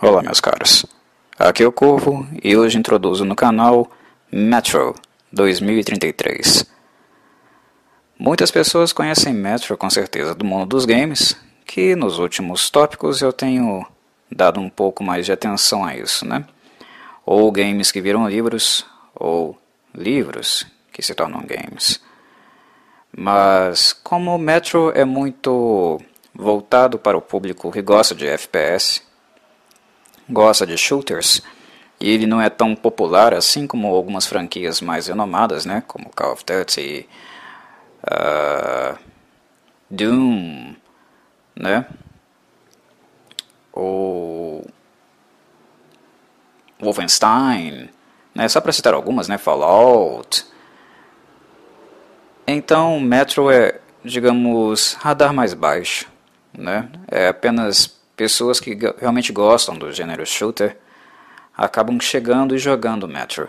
Olá, meus caros. Aqui é o Corvo e hoje introduzo no canal Metro 2033. Muitas pessoas conhecem Metro com certeza do mundo dos games, que nos últimos tópicos eu tenho dado um pouco mais de atenção a isso, né? Ou games que viram livros, ou livros que se tornam games. Mas como Metro é muito voltado para o público que gosta de FPS, gosta de shooters, e ele não é tão popular assim como algumas franquias mais renomadas, né, como Call of Duty, uh, Doom, né, ou Wolfenstein, né, só para citar algumas, né, Fallout. Então, Metro é, digamos, radar mais baixo, né, é apenas pessoas que realmente gostam do gênero shooter acabam chegando e jogando Metro.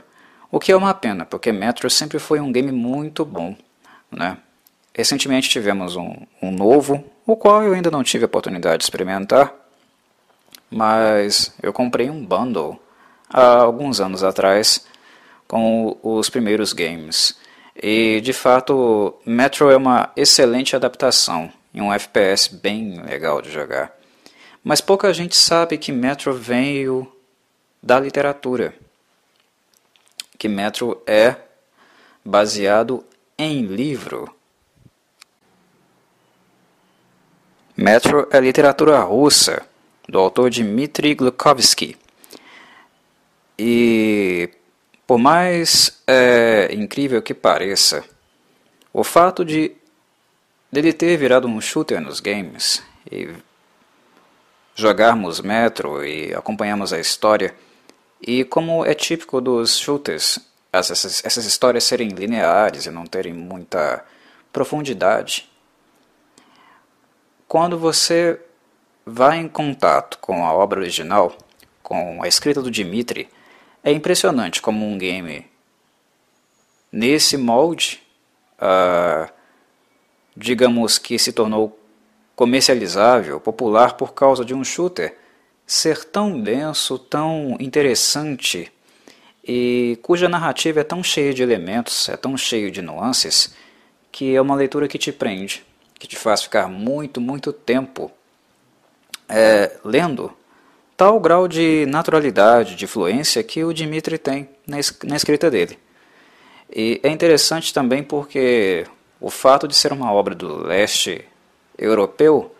O que é uma pena, porque Metro sempre foi um game muito bom. Né? Recentemente tivemos um, um novo, o qual eu ainda não tive a oportunidade de experimentar, mas eu comprei um bundle há alguns anos atrás com os primeiros games. E de fato, Metro é uma excelente adaptação e um FPS bem legal de jogar. Mas pouca gente sabe que Metro veio da literatura. Que Metro é baseado em livro. Metro é literatura russa, do autor Dmitry Glukovsky. E, por mais é, incrível que pareça, o fato de dele ter virado um shooter nos games e jogarmos Metro e acompanhamos a história. E como é típico dos shooters, essas, essas histórias serem lineares e não terem muita profundidade, quando você vai em contato com a obra original, com a escrita do Dimitri, é impressionante como um game nesse molde, uh, digamos que se tornou comercializável, popular por causa de um shooter ser tão denso, tão interessante e cuja narrativa é tão cheia de elementos, é tão cheio de nuances, que é uma leitura que te prende, que te faz ficar muito, muito tempo é, lendo, tal grau de naturalidade, de fluência que o Dimitri tem na, na escrita dele. E é interessante também porque o fato de ser uma obra do leste europeu,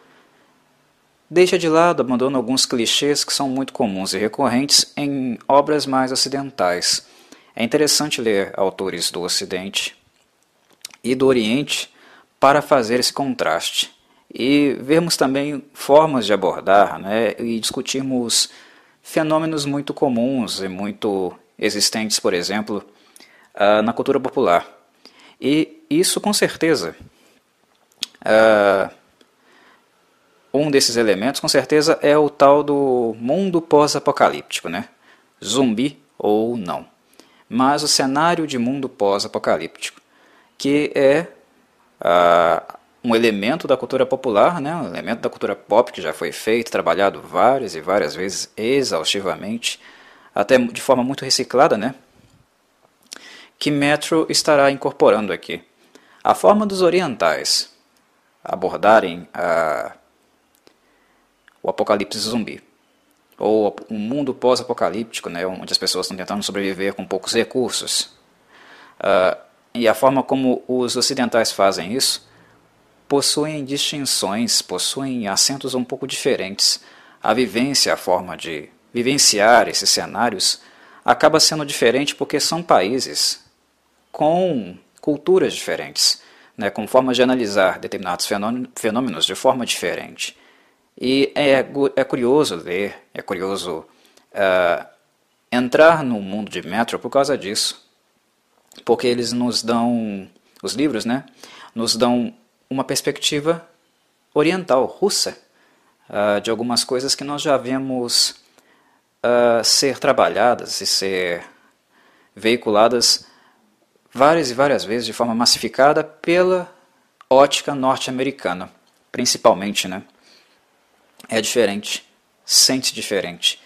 deixa de lado, abandona alguns clichês que são muito comuns e recorrentes em obras mais ocidentais. É interessante ler autores do Ocidente e do Oriente para fazer esse contraste e vermos também formas de abordar né, e discutirmos fenômenos muito comuns e muito existentes, por exemplo, uh, na cultura popular. E isso, com certeza, uh, um desses elementos, com certeza, é o tal do mundo pós-apocalíptico, né? Zumbi ou não. Mas o cenário de mundo pós-apocalíptico, que é uh, um elemento da cultura popular, né? um elemento da cultura pop que já foi feito, trabalhado várias e várias vezes, exaustivamente, até de forma muito reciclada, né? que Metro estará incorporando aqui. A forma dos orientais abordarem a o apocalipse zumbi. Ou um mundo pós-apocalíptico, né, onde as pessoas estão tentando sobreviver com poucos recursos. Uh, e a forma como os ocidentais fazem isso possuem distinções, possuem acentos um pouco diferentes. A vivência, a forma de vivenciar esses cenários, acaba sendo diferente porque são países com culturas diferentes, né, com formas de analisar determinados fenômenos de forma diferente. E é, é curioso ler, é curioso uh, entrar no mundo de Metro por causa disso. Porque eles nos dão, os livros, né, nos dão uma perspectiva oriental, russa, uh, de algumas coisas que nós já vemos uh, ser trabalhadas e ser veiculadas várias e várias vezes de forma massificada pela ótica norte-americana, principalmente, né? É diferente, sente diferente.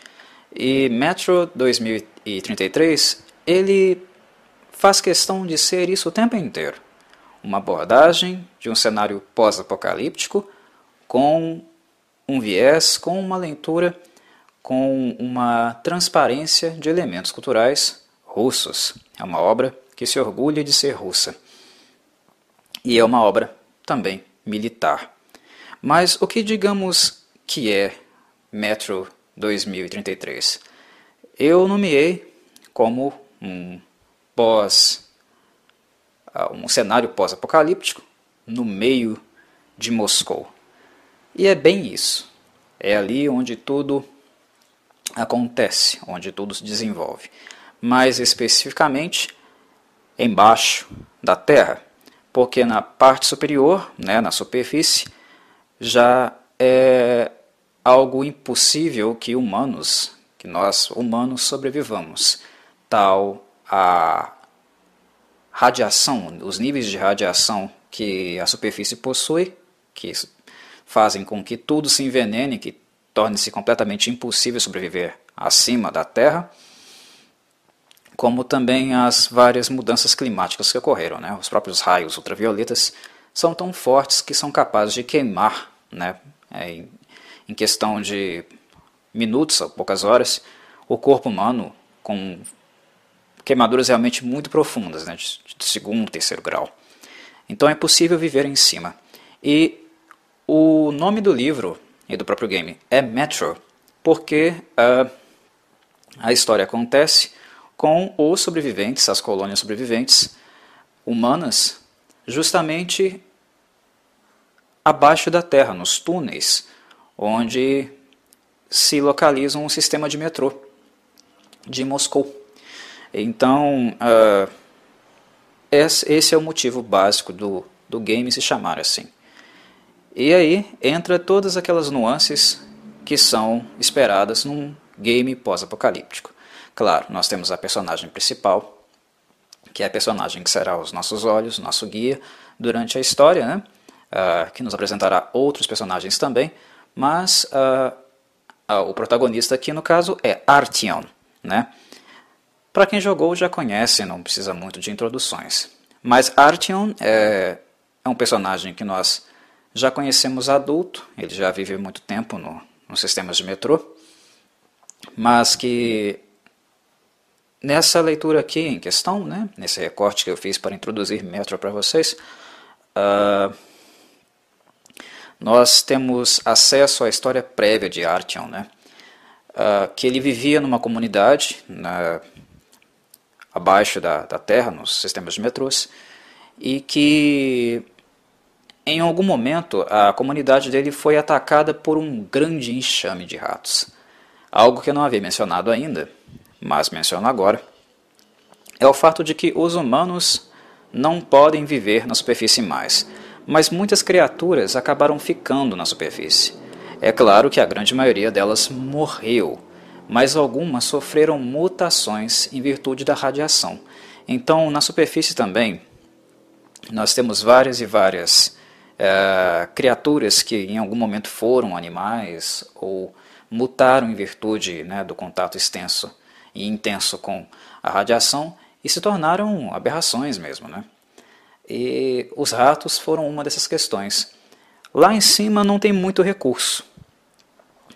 E Metro 2033, ele faz questão de ser isso o tempo inteiro. Uma abordagem de um cenário pós-apocalíptico com um viés, com uma leitura, com uma transparência de elementos culturais russos. É uma obra que se orgulha de ser russa. E é uma obra também militar. Mas o que digamos que é Metro 2033? Eu nomeei como um pós ah, um cenário pós-apocalíptico no meio de Moscou. E é bem isso. É ali onde tudo acontece, onde tudo se desenvolve. Mais especificamente, embaixo da Terra, porque na parte superior, né, na superfície, já é algo impossível que humanos, que nós humanos sobrevivamos, tal a radiação, os níveis de radiação que a superfície possui, que fazem com que tudo se envenene, que torne-se completamente impossível sobreviver acima da Terra, como também as várias mudanças climáticas que ocorreram. Né? Os próprios raios ultravioletas são tão fortes que são capazes de queimar, né? É, em questão de minutos ou poucas horas, o corpo humano com queimaduras realmente muito profundas, né? de, de segundo, terceiro grau. Então é possível viver em cima. E o nome do livro e do próprio game é Metro, porque uh, a história acontece com os sobreviventes, as colônias sobreviventes humanas, justamente abaixo da terra, nos túneis, onde se localiza um sistema de metrô de Moscou. Então, uh, esse é o motivo básico do, do game se chamar assim. E aí entra todas aquelas nuances que são esperadas num game pós-apocalíptico. Claro, nós temos a personagem principal, que é a personagem que será os nossos olhos, nosso guia durante a história, né? Uh, que nos apresentará outros personagens também, mas uh, uh, o protagonista aqui no caso é Artyom. Né? Para quem jogou já conhece, não precisa muito de introduções. Mas Artyom é, é um personagem que nós já conhecemos adulto, ele já vive muito tempo no, nos sistemas de metrô, mas que nessa leitura aqui em questão, né, nesse recorte que eu fiz para introduzir Metro para vocês, uh, nós temos acesso à história prévia de Artyom, né, uh, que ele vivia numa comunidade na, abaixo da, da terra, nos sistemas de metrôs, e que em algum momento a comunidade dele foi atacada por um grande enxame de ratos. Algo que eu não havia mencionado ainda, mas menciono agora, é o fato de que os humanos não podem viver na superfície mais, mas muitas criaturas acabaram ficando na superfície. É claro que a grande maioria delas morreu, mas algumas sofreram mutações em virtude da radiação. Então, na superfície também, nós temos várias e várias é, criaturas que em algum momento foram animais ou mutaram em virtude né, do contato extenso e intenso com a radiação e se tornaram aberrações mesmo. Né? E os ratos foram uma dessas questões. Lá em cima não tem muito recurso.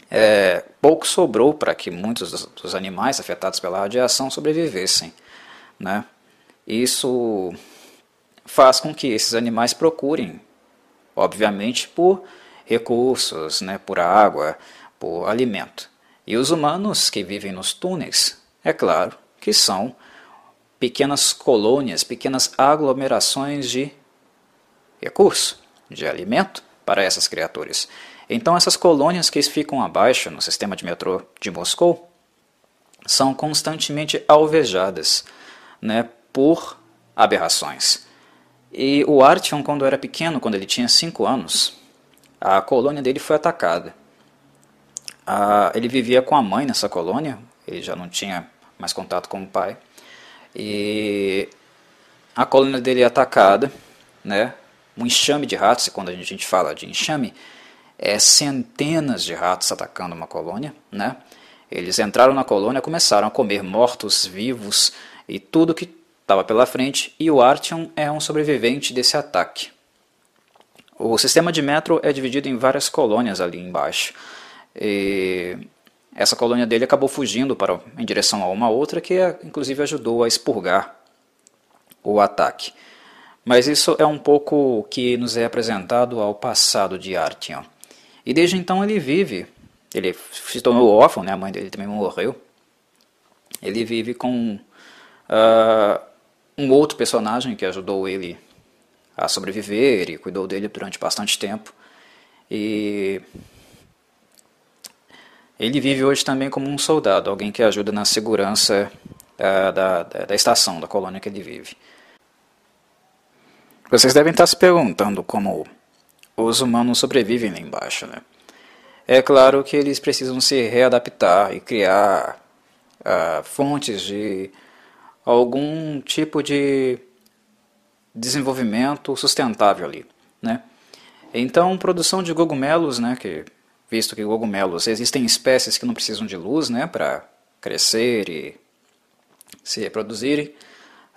É, pouco sobrou para que muitos dos, dos, animais afetados pela radiação sobrevivessem. Né? Isso faz com que esses animais procurem, obviamente, por recursos, né, por água, por alimento. E os humanos que vivem nos túneis, é claro que são pequenas colônias, pequenas aglomerações de recurso, de alimento para essas criaturas. Então, essas colônias que ficam abaixo no sistema de metrô de Moscou são constantemente alvejadas né, por aberrações. E o Artyom, quando era pequeno, quando ele tinha 5 anos, a colônia dele foi atacada. Ah, ele vivia com a mãe nessa colônia, ele já não tinha mais contato com o pai. E a colônia dele é atacada, né? um enxame de ratos, e quando a gente fala de enxame, é centenas de ratos atacando uma colônia, né? Eles entraram na colônia, começaram a comer mortos, vivos e tudo que estava pela frente, e o Artyom é um sobrevivente desse ataque. O sistema de metro é dividido em várias colônias ali embaixo. E essa colônia dele acabou fugindo para, em direção a uma outra, que inclusive ajudou a expurgar o ataque. Mas isso é um pouco que nos é apresentado ao passado de Artyom. E desde então ele vive, ele se tornou órfão, né? a mãe dele também morreu. Ele vive com uh, um outro personagem que ajudou ele a sobreviver e cuidou dele durante bastante tempo. E ele vive hoje também como um soldado, alguém que ajuda na segurança uh, da, da, da estação, da colônia que ele vive. Vocês devem estar se perguntando como os humanos sobrevivem lá embaixo, né? É claro que eles precisam se readaptar e criar uh, fontes de algum tipo de desenvolvimento sustentável ali, né? Então, produção de cogumelos, né, que visto que cogumelos existem espécies que não precisam de luz, né, para crescer e se reproduzirem,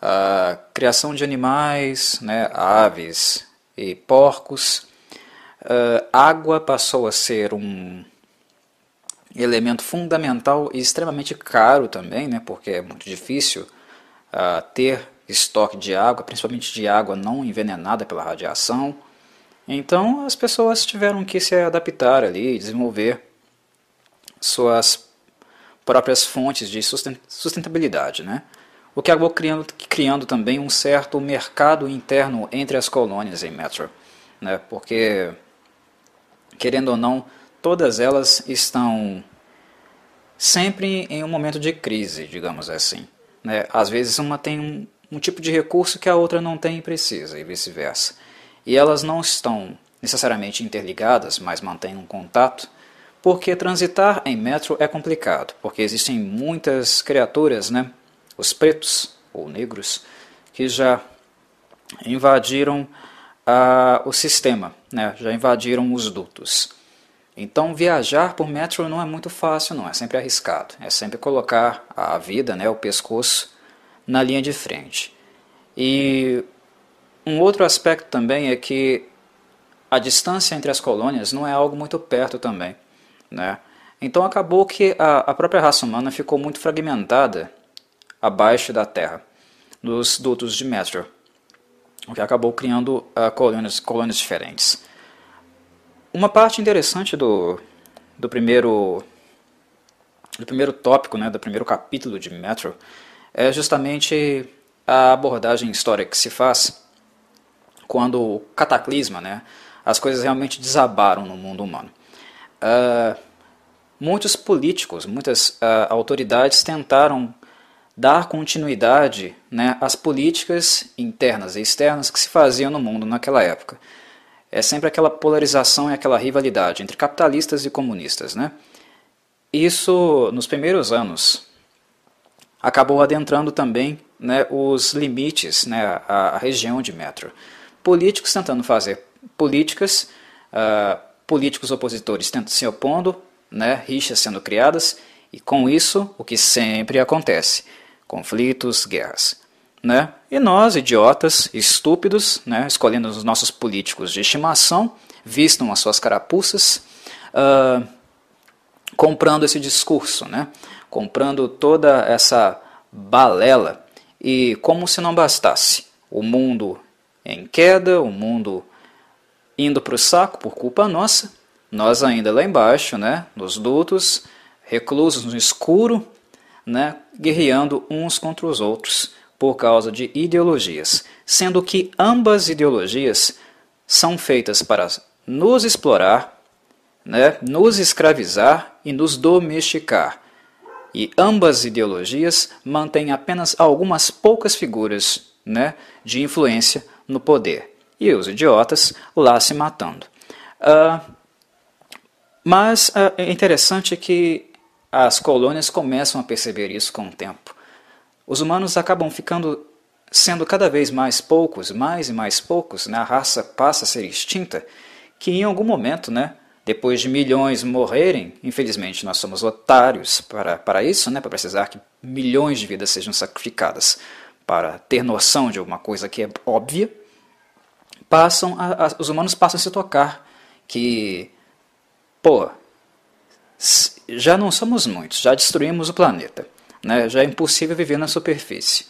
a criação de animais, né, aves e porcos, a água passou a ser um elemento fundamental e extremamente caro também, né, porque é muito difícil uh, ter estoque de água, principalmente de água não envenenada pela radiação. Então as pessoas tiveram que se adaptar ali, desenvolver suas próprias fontes de sustentabilidade, né? o que acabou criando, criando também um certo mercado interno entre as colônias em Metro, né? porque, querendo ou não, todas elas estão sempre em um momento de crise, digamos assim. Né? Às vezes uma tem um, um tipo de recurso que a outra não tem e precisa, e vice-versa. E elas não estão necessariamente interligadas, mas mantêm um contato, porque transitar em metro é complicado, porque existem muitas criaturas, né, os pretos ou negros, que já invadiram ah, o sistema, né, já invadiram os dutos. Então viajar por metro não é muito fácil, não é sempre arriscado. É sempre colocar a vida, né, o pescoço, na linha de frente. E um outro aspecto também é que a distância entre as colônias não é algo muito perto também, né? Então acabou que a, a própria raça humana ficou muito fragmentada abaixo da Terra, nos dutos de metro, o que acabou criando uh, colônias, colônias diferentes. Uma parte interessante do, do primeiro do primeiro tópico, né, do primeiro capítulo de Metro, é justamente a abordagem histórica que se faz quando o cataclisma, né, as coisas realmente desabaram no mundo humano. Uh, muitos políticos, muitas uh, autoridades tentaram dar continuidade né, às políticas internas e externas que se faziam no mundo naquela época é sempre aquela polarização e aquela rivalidade entre capitalistas e comunistas. Né? Isso, nos primeiros anos, acabou adentrando também né, os limites, né, a, a, região de metro. Políticos tentando fazer políticas, uh, políticos opositores tentando se opondo, né, rixas sendo criadas, e com isso o que sempre acontece: conflitos, guerras. Né? E nós, idiotas, estúpidos, né, escolhendo os nossos políticos de estimação, vistam as suas carapuças, uh, comprando esse discurso, né, comprando toda essa balela. E como se não bastasse, o mundo em queda, o mundo indo para o saco por culpa nossa, nós ainda lá embaixo, né, nos dutos, reclusos no escuro, né, guerreando uns contra os outros por causa de ideologias, sendo que ambas ideologias são feitas para nos explorar, né, nos escravizar e nos domesticar. E ambas ideologias mantêm apenas algumas poucas figuras né, de influência no poder. E os idiotas lá se matando. Uh, mas uh, é interessante que as colônias começam a perceber isso com o tempo os humanos acabam ficando sendo cada vez mais poucos, mais e mais poucos, né? a raça passa a ser extinta, que em algum momento, né, depois de milhões morrerem, infelizmente nós somos otários para, para isso, né, para precisar que milhões de vidas sejam sacrificadas para ter noção de alguma coisa que é óbvia, passam a, a, os humanos passam a se tocar que, pô, já não somos muitos, já destruímos o planeta, né, já é impossível viver na superfície.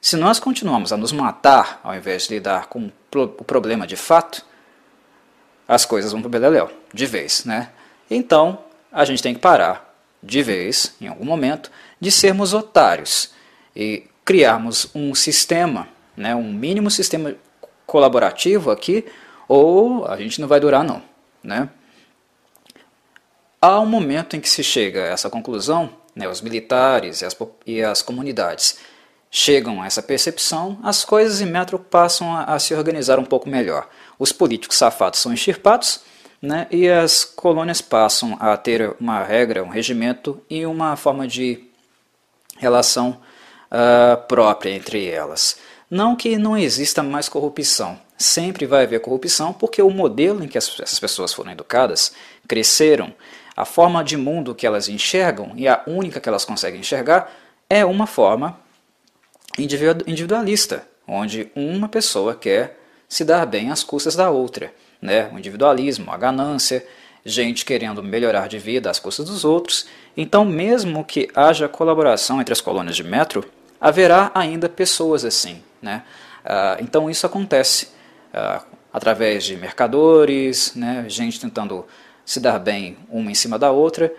Se nós continuarmos a nos matar ao invés de lidar com o problema de fato, as coisas vão para o beleléu, de vez, né? Então, a gente tem que parar, de vez, em algum momento, de sermos otários e criarmos um sistema, né, um mínimo sistema colaborativo aqui, ou a gente não vai durar não, né? Há um momento em que se chega a essa conclusão, né, os militares e as, e as comunidades chegam a essa percepção, as coisas em metro passam a, a se organizar um pouco melhor. Os políticos safados são extirpados né, e as colônias passam a ter uma regra, um regimento e uma forma de relação uh, própria entre elas. Não que não exista mais corrupção, sempre vai haver corrupção porque o modelo em que essas pessoas foram educadas, cresceram, a forma de mundo que elas enxergam e a única que elas conseguem enxergar é uma forma individualista, onde uma pessoa quer se dar bem às custas da outra. Né? O individualismo, a ganância, gente querendo melhorar de vida às custas dos outros. Então, mesmo que haja colaboração entre as colônias de metro, haverá ainda pessoas assim. Né? Uh, então, isso acontece uh, através de mercadores, né? gente tentando se dar bem uma em cima da outra,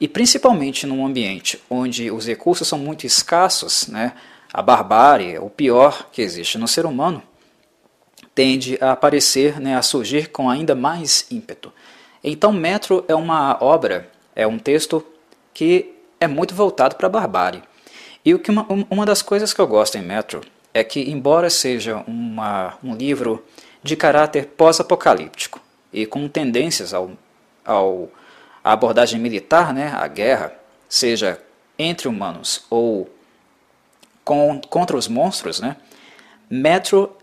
e principalmente num ambiente onde os recursos são muito escassos, né? a barbárie, o pior que existe no ser humano, tende a aparecer, né, a surgir com ainda mais ímpeto. Então, Metro é uma obra, é um texto que é muito voltado para a barbárie. E o que uma, uma das coisas que eu gosto em Metro é que, embora seja uma, um livro de caráter pós-apocalíptico e com tendências ao, ao à abordagem militar, né, à guerra, seja entre humanos ou com, contra os monstros, né, Metro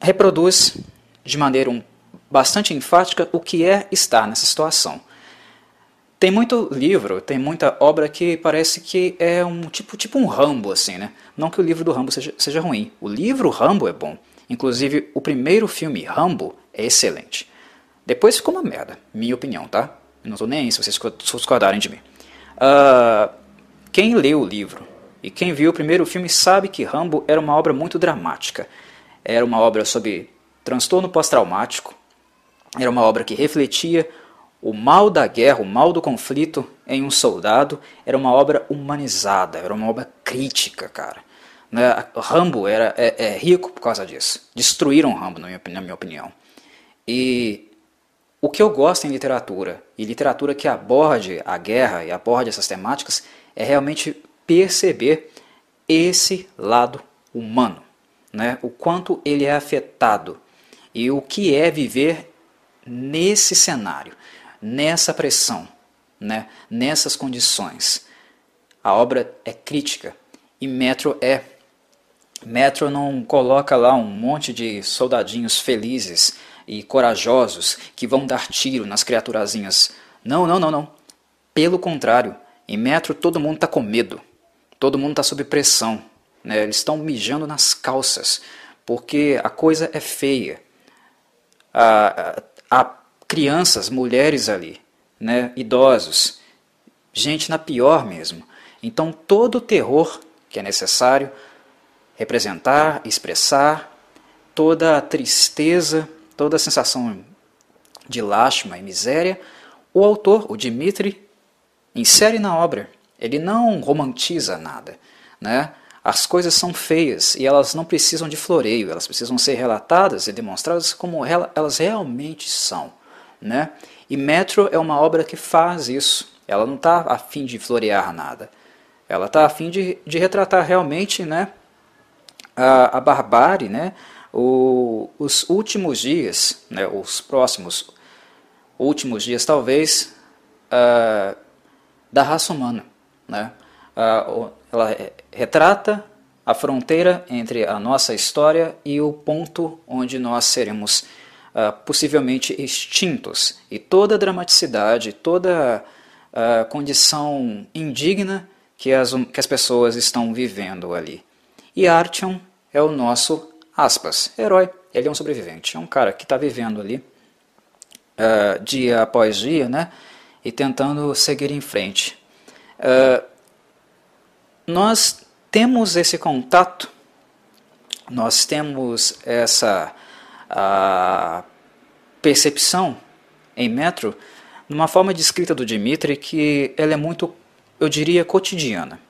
reproduz de maneira um, bastante enfática o que é estar nessa situação. Tem muito livro, tem muita obra que parece que é um tipo, tipo um Rambo, assim, né? Não que o livro do Rambo seja, seja ruim. O livro Rambo é bom. Inclusive, o primeiro filme, Rambo, é excelente. Depois ficou uma merda, minha opinião, tá? não estou nem aí se vocês discordarem de mim. Uh, quem leu o livro e quem viu o primeiro filme sabe que Rambo era uma obra muito dramática. Era uma obra sobre transtorno pós-traumático, era uma obra que refletia o mal da guerra, o mal do conflito em um soldado, era uma obra humanizada, era uma obra crítica, cara. Né? Rambo era, é, é, rico por causa disso. Destruíram Rambo, na minha, na minha opinião. E o que eu gosto em literatura, e literatura que aborde a guerra e aborde essas temáticas, é realmente perceber esse lado humano né, o quanto ele é afetado e o que é viver nesse cenário, nessa pressão, né, nessas condições. A obra é crítica e Metro é. Metro não coloca lá um monte de soldadinhos felizes e corajosos que vão dar tiro nas criaturazinhas. Não, não, não, não. Pelo contrário, em Metro todo mundo está com medo, todo mundo está sob pressão, né? Eles estão mijando nas calças, porque a coisa é feia. Há, há crianças, mulheres ali, né? idosos, gente na pior mesmo. Então todo o terror que é necessário representar, expressar, toda a tristeza, toda a sensação de lástima e miséria, o autor, o Dimitri, insere na obra. Ele não romantiza nada, né? As coisas são feias e elas não precisam de floreio, elas precisam ser relatadas e demonstradas como elas realmente são. Né? E Metro é uma obra que faz isso. Ela não está a fim de florear nada. Ela está a fim de, de retratar realmente né, a, a barbárie, né, o, os últimos dias, né, os próximos últimos dias, talvez, uh, da raça humana. Né? Uh, ela retrata a fronteira entre a nossa história e o ponto onde nós seremos uh, possivelmente extintos, e toda a dramaticidade, toda a condição indigna que as, que as pessoas estão vivendo ali. E Artyom é o nosso, aspas, herói. Ele é um sobrevivente, é um cara que está vivendo ali uh, dia após dia, né? E tentando seguir em frente. Uh, nós temos esse contato, nós temos essa uh, percepção em Metro numa forma de escrita do Dimitri que ela é muito, eu diria, cotidiana.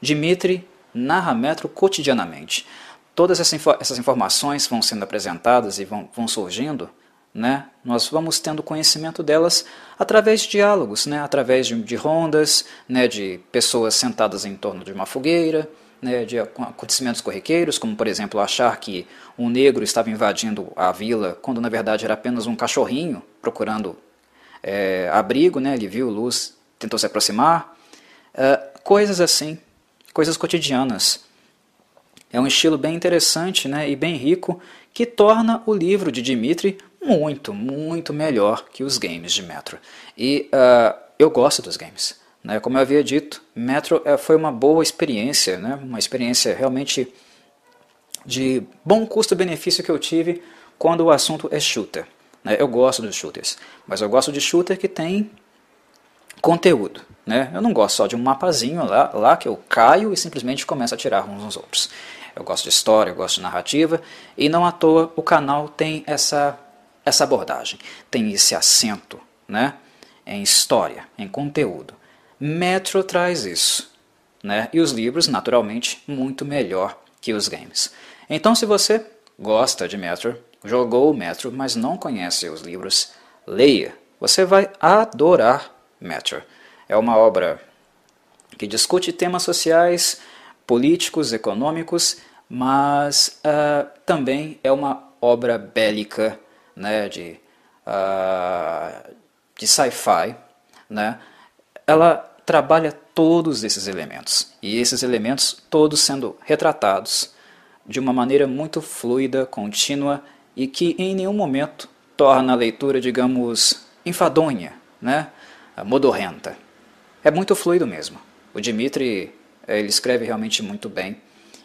Dimitri narra Metro cotidianamente. Todas essas informações vão sendo apresentadas e vão, vão surgindo, né? nós vamos tendo conhecimento delas através de diálogos, né? através de, de rondas, né? de pessoas sentadas em torno de uma fogueira, né? de acontecimentos corriqueiros, como por exemplo achar que um negro estava invadindo a vila quando na verdade era apenas um cachorrinho procurando é, abrigo, né? ele viu luz, tentou se aproximar, é, coisas assim coisas cotidianas. É um estilo bem interessante né, e bem rico que torna o livro de Dimitri muito, muito melhor que os games de Metro. E uh, eu gosto dos games. Né? Como eu havia dito, Metro uh, foi uma boa experiência, né? uma experiência realmente de bom custo-benefício que eu tive quando o assunto é shooter. Né? Eu gosto dos shooters, mas eu gosto de shooter que tem conteúdo. Né? Eu não gosto só de um mapazinho lá, lá que eu caio e simplesmente começo a tirar uns nos outros. Eu gosto de história, eu gosto de narrativa, e não à toa o canal tem essa, essa abordagem, tem esse acento né? em história, em conteúdo. Metro traz isso. Né? E os livros, naturalmente, muito melhor que os games. Então, se você gosta de Metro, jogou o Metro, mas não conhece os livros, leia. Você vai adorar Metro. É uma obra que discute temas sociais, políticos, econômicos, mas uh, também é uma obra bélica, né, de, uh, de sci-fi. Né? Ela trabalha todos esses elementos, e esses elementos todos sendo retratados de uma maneira muito fluida, contínua e que em nenhum momento torna a leitura, digamos, enfadonha, né? modorrenta. É muito fluido mesmo. O Dimitri eh, ele escreve realmente muito bem.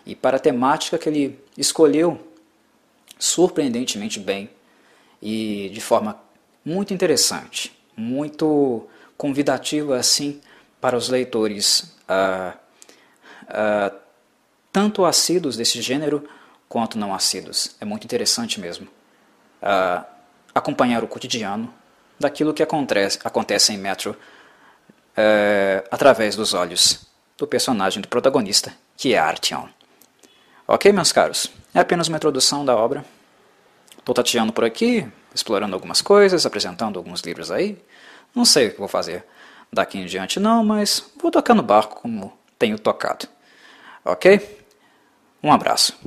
E para a temática que ele escolheu, surpreendentemente bem e de forma muito interessante, muito convidativa assim para os leitores, uh, uh, tanto assíduos desse gênero quanto não assíduos. É muito interessante mesmo uh, acompanhar o cotidiano daquilo que acontece, acontece em Metro é, através dos olhos do personagem do protagonista, que é Artyom. Ok, meus caros? É apenas uma introdução da obra. Estou tateando por aqui, explorando algumas coisas, apresentando alguns livros aí. Não sei o que vou fazer daqui em diante não, mas vou tocar no barco como tenho tocado. Ok? Um abraço.